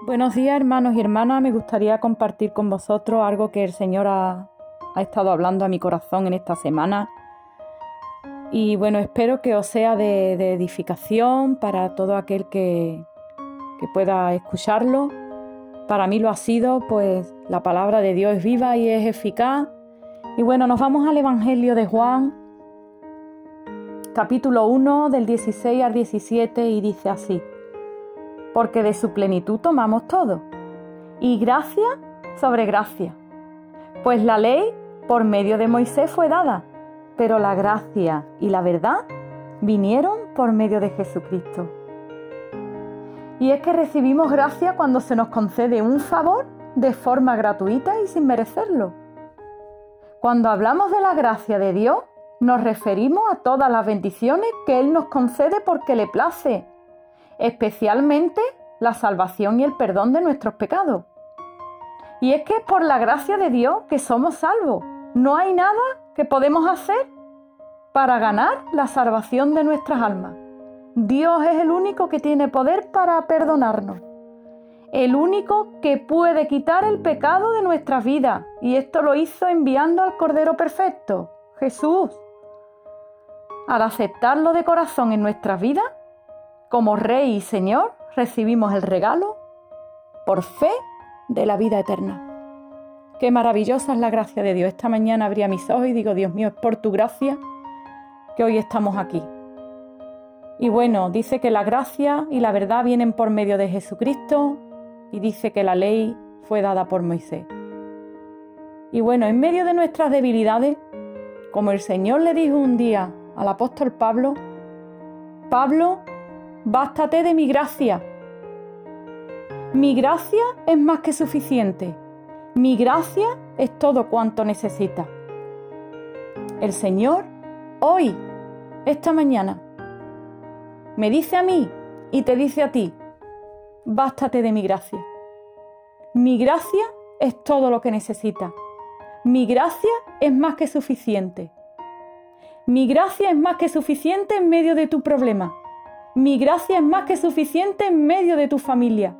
Buenos días hermanos y hermanas, me gustaría compartir con vosotros algo que el Señor ha, estado hablando a mi corazón en esta semana. Y bueno, espero que os sea de, edificación para todo aquel que, que pueda escucharlo. Para mí lo ha sido, pues la palabra de Dios es viva y es eficaz. Y bueno, nos vamos al Evangelio de Juan, capítulo 1 del 16 al 17 y dice así porque de su plenitud tomamos todo, y gracia sobre gracia. Pues la ley por medio de Moisés fue dada, pero la gracia y la verdad vinieron por medio de Jesucristo. Y es que recibimos gracia cuando se nos concede un favor de forma gratuita y sin merecerlo. Cuando hablamos de la gracia de Dios, nos referimos a todas las bendiciones que Él nos concede porque le place especialmente la salvación y el perdón de nuestros pecados. Y es que es por la gracia de Dios que somos salvos. No hay nada que podemos hacer para ganar la salvación de nuestras almas. Dios es el único que tiene poder para perdonarnos. El único que puede quitar el pecado de nuestras vidas. Y esto lo hizo enviando al Cordero Perfecto, Jesús. Al aceptarlo de corazón en nuestras vidas, como Rey y Señor, recibimos el regalo por fe de la vida eterna. Qué maravillosa es la gracia de Dios. Esta mañana abría mis ojos y digo, Dios mío, es por tu gracia que hoy estamos aquí. Y bueno, dice que la gracia y la verdad vienen por medio de Jesucristo y dice que la ley fue dada por Moisés. Y bueno, en medio de nuestras debilidades, como el Señor le dijo un día al apóstol Pablo, Pablo, bástate de mi gracia. Mi gracia es más que suficiente. Mi gracia es todo cuanto necesita. El Señor, hoy, esta mañana, me dice a mí y te dice a ti, bástate de mi gracia. Mi gracia es todo lo que necesita. Mi gracia es más que suficiente. Mi gracia es más que suficiente en medio de tu problema. Mi gracia es más que suficiente en medio de tu familia.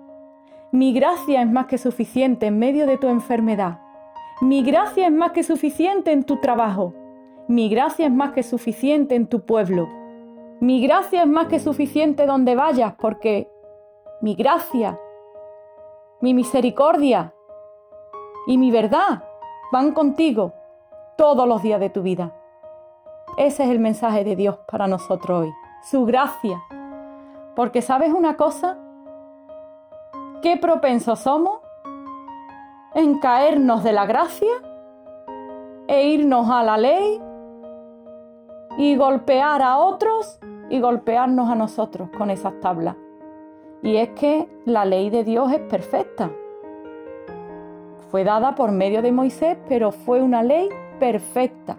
Mi gracia es más que suficiente en medio de tu enfermedad. Mi gracia es más que suficiente en tu trabajo. Mi gracia es más que suficiente en tu pueblo. Mi gracia es más que suficiente donde vayas porque mi gracia, mi misericordia y mi verdad van contigo todos los días de tu vida. Ese es el mensaje de Dios para nosotros hoy. Su gracia porque sabes una cosa, qué propensos somos en caernos de la gracia e irnos a la ley y golpear a otros y golpearnos a nosotros con esas tablas. Y es que la ley de Dios es perfecta. Fue dada por medio de Moisés, pero fue una ley perfecta.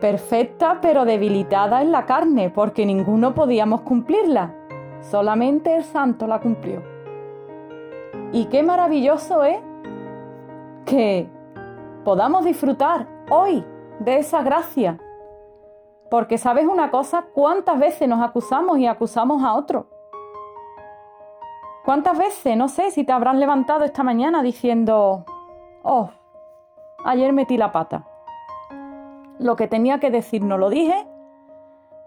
Perfecta pero debilitada en la carne, porque ninguno podíamos cumplirla. Solamente el santo la cumplió. Y qué maravilloso es que podamos disfrutar hoy de esa gracia. Porque sabes una cosa, cuántas veces nos acusamos y acusamos a otro. ¿Cuántas veces, no sé si te habrán levantado esta mañana diciendo, oh, ayer metí la pata. Lo que tenía que decir no lo dije,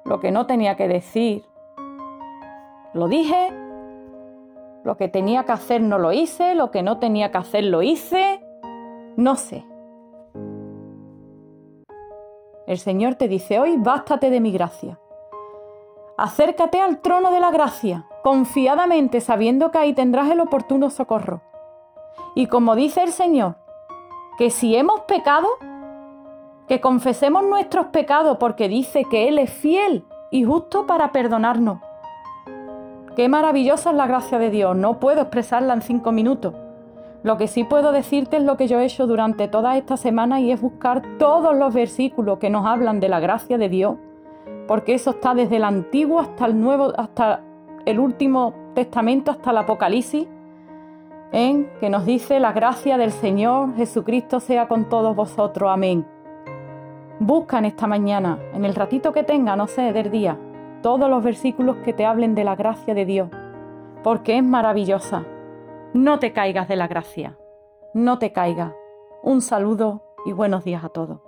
lo que no tenía que decir lo dije, lo que tenía que hacer no lo hice, lo que no tenía que hacer lo hice, no sé. El Señor te dice hoy, bástate de mi gracia. Acércate al trono de la gracia, confiadamente sabiendo que ahí tendrás el oportuno socorro. Y como dice el Señor, que si hemos pecado, que confesemos nuestros pecados porque dice que Él es fiel y justo para perdonarnos Qué maravillosa es la gracia de Dios. No puedo expresarla en cinco minutos. Lo que sí puedo decirte es lo que yo he hecho durante toda esta semana y es buscar todos los versículos que nos hablan de la gracia de Dios, porque eso está desde el Antiguo hasta el Nuevo, hasta el último Testamento, hasta el Apocalipsis, en que nos dice la gracia del Señor Jesucristo sea con todos vosotros. Amén. Busca en esta mañana, en el ratito que tenga, no sé, del día, todos los versículos que te hablen de la gracia de Dios, porque es maravillosa. No te caigas de la gracia. No te caigas. Un saludo y buenos días a todos.